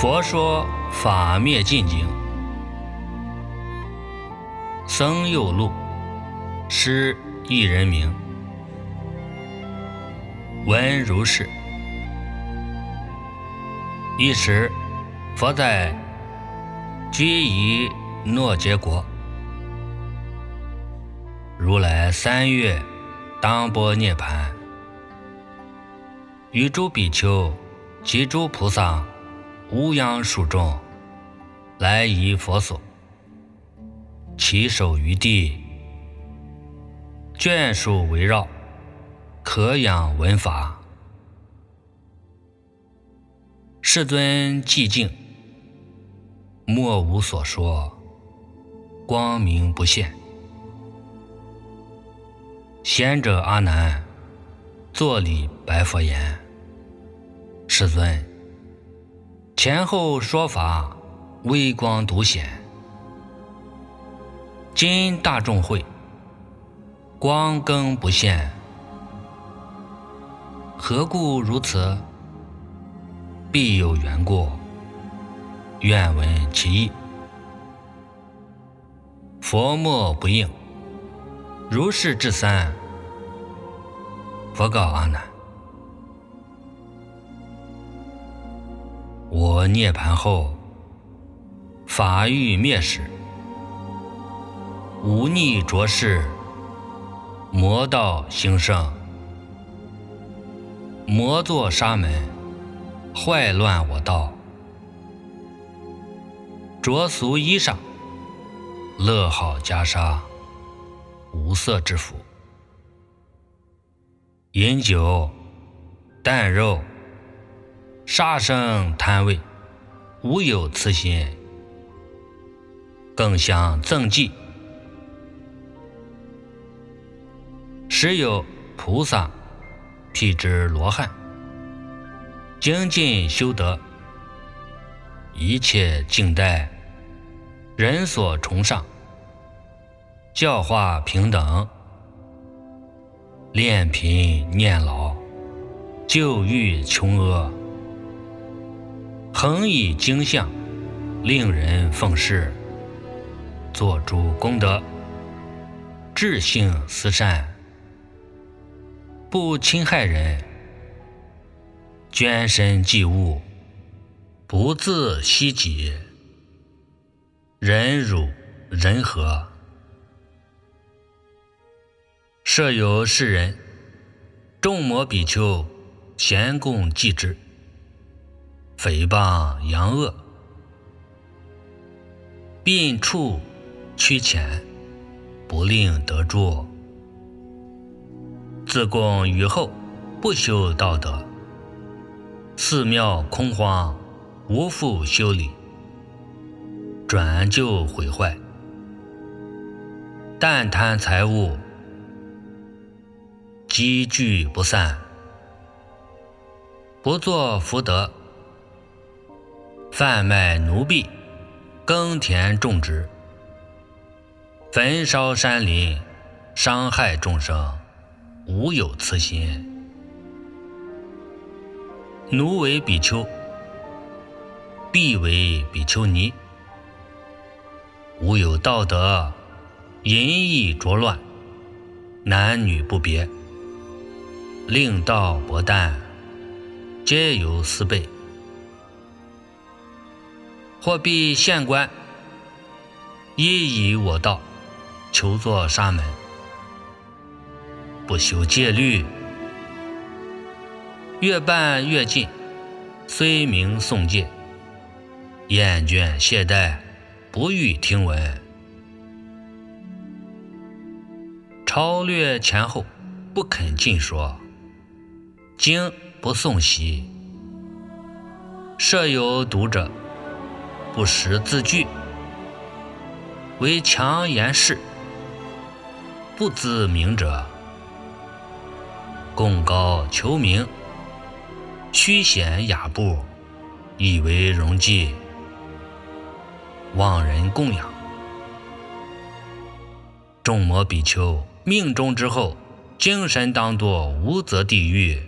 佛说法灭尽经，僧又录，师一人名，闻如是。一时，佛在居夷诺结国，如来三月当波涅盘，与诸比丘及诸菩萨无央数众来仪佛所，其手于地，眷属围绕，可养闻法。世尊寂静，莫无所说，光明不现。贤者阿难，坐礼白佛言：“世尊，前后说法，微光独显。今大众会，光更不现，何故如此？”必有缘故，愿闻其意。佛莫不应，如是至三。佛告阿难：我涅盘后，法欲灭时，无逆浊世，魔道兴盛，魔作沙门。坏乱我道，着俗衣裳，乐好袈裟，无色之福，饮酒、啖肉、杀生贪味，无有慈心，更想赠祭，时有菩萨辟之罗汉。精进修德，一切静待人所崇尚，教化平等，炼贫念老，救欲穷厄，恒以精相，令人奉事，做诸功德，智性慈善，不侵害人。捐身济物，不自惜己，忍辱人和。设有世人，众魔比丘，咸共济之，诽谤扬恶，并处屈前，不令得住。自贡于后，不修道德。寺庙空荒，无复修理，转就毁坏。但贪财物，积聚不散，不作福德，贩卖奴婢，耕田种植，焚烧山林，伤害众生，无有慈心。奴为比丘，婢为比丘尼，无有道德，淫逸浊乱，男女不别，令道薄淡，皆有私辈。或必县官，依以我道，求作沙门，不修戒律。越办越近，虽名诵戒，厌倦懈怠，不欲听闻。超略前后，不肯尽说。经不诵习，设有读者，不识字句，为强言事，不知名者，共高求名。虚显雅布，以为荣绩，望人供养。众魔比丘命中之后，精神当作无则地狱，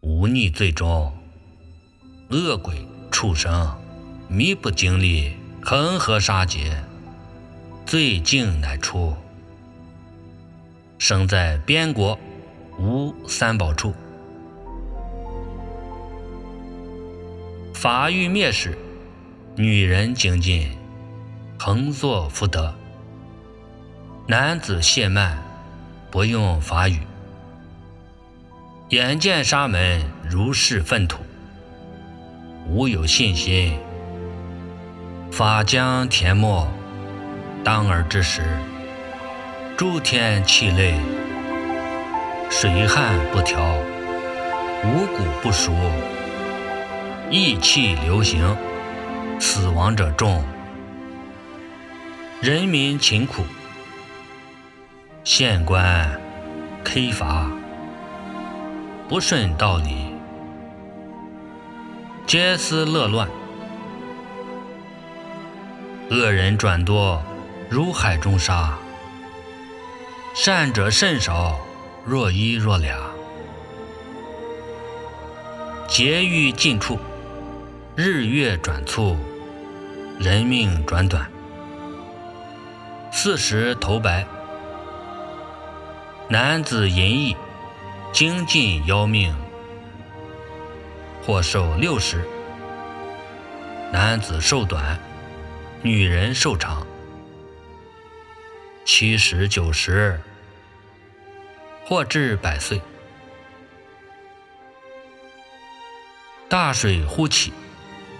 无逆最终，恶鬼、畜生，弥不经历恒河沙劫，罪尽乃出，生在边国无三宝处。法欲灭时，女人精进，恒作福德；男子懈慢，不用法语。眼见沙门如是粪土，吾有信心。法将填没，当尔之时，诸天气类，水旱不调，五谷不熟，疫气流行，死亡者众，人民勤苦，县官苛罚。不顺道理，皆思乐乱；恶人转多，如海中沙；善者甚少，若一若俩。劫欲尽处，日月转促，人命转短。四十头白，男子淫逸。精进要命，或寿六十；男子寿短，女人寿长，七十九十，或至百岁。大水忽起，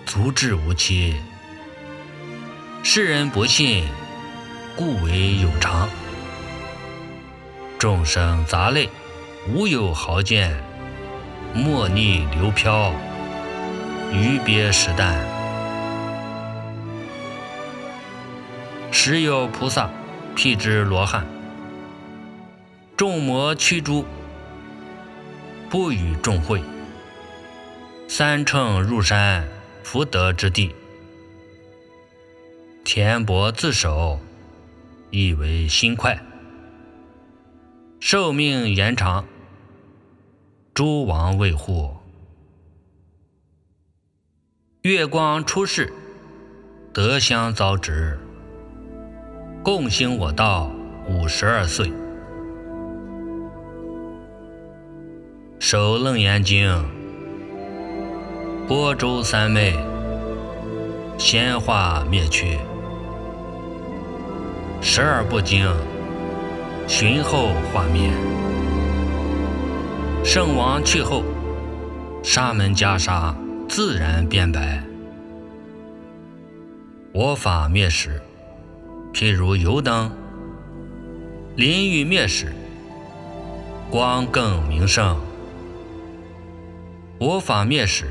足至无期。世人不信，故为有常。众生杂类。无有豪见，莫逆流飘，鱼鳖食淡。时有菩萨辟之罗汉，众魔驱诸，不与众会。三乘入山，福德之地，田伯自守，以为心快，寿命延长。诸王卫护，月光出世，德香遭值，共兴我道五十二岁，守楞严经，播州三昧，仙化灭去，十二部经，寻后化灭。圣王去后，沙门袈裟自然变白。我法灭时，譬如油灯；淋雨灭时，光更明胜。我法灭时，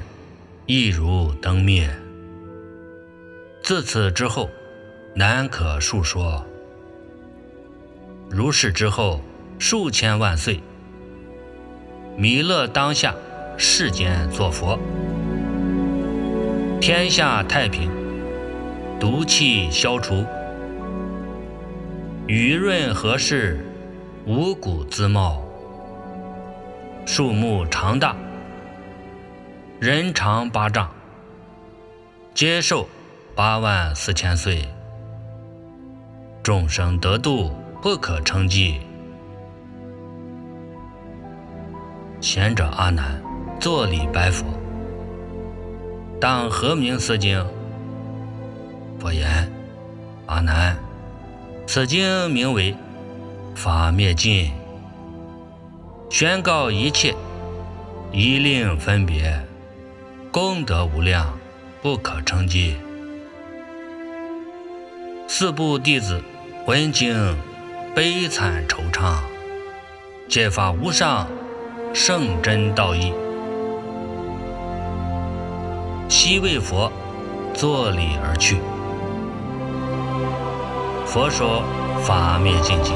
亦如灯灭。自此之后，难可述说。如是之后，数千万岁。弥勒当下世间作佛，天下太平，毒气消除，雨润和适，五谷滋茂，树木长大，人长八丈，接受八万四千岁，众生得度不可称计。贤者阿难，作礼白佛：“当何名此经？”佛言：“阿难，此经名为《法灭尽》，宣告一切，一令分别，功德无量，不可称计。四部弟子闻经，悲惨惆怅，皆发无上。”圣真道义，悉为佛坐礼而去。佛说法灭尽经。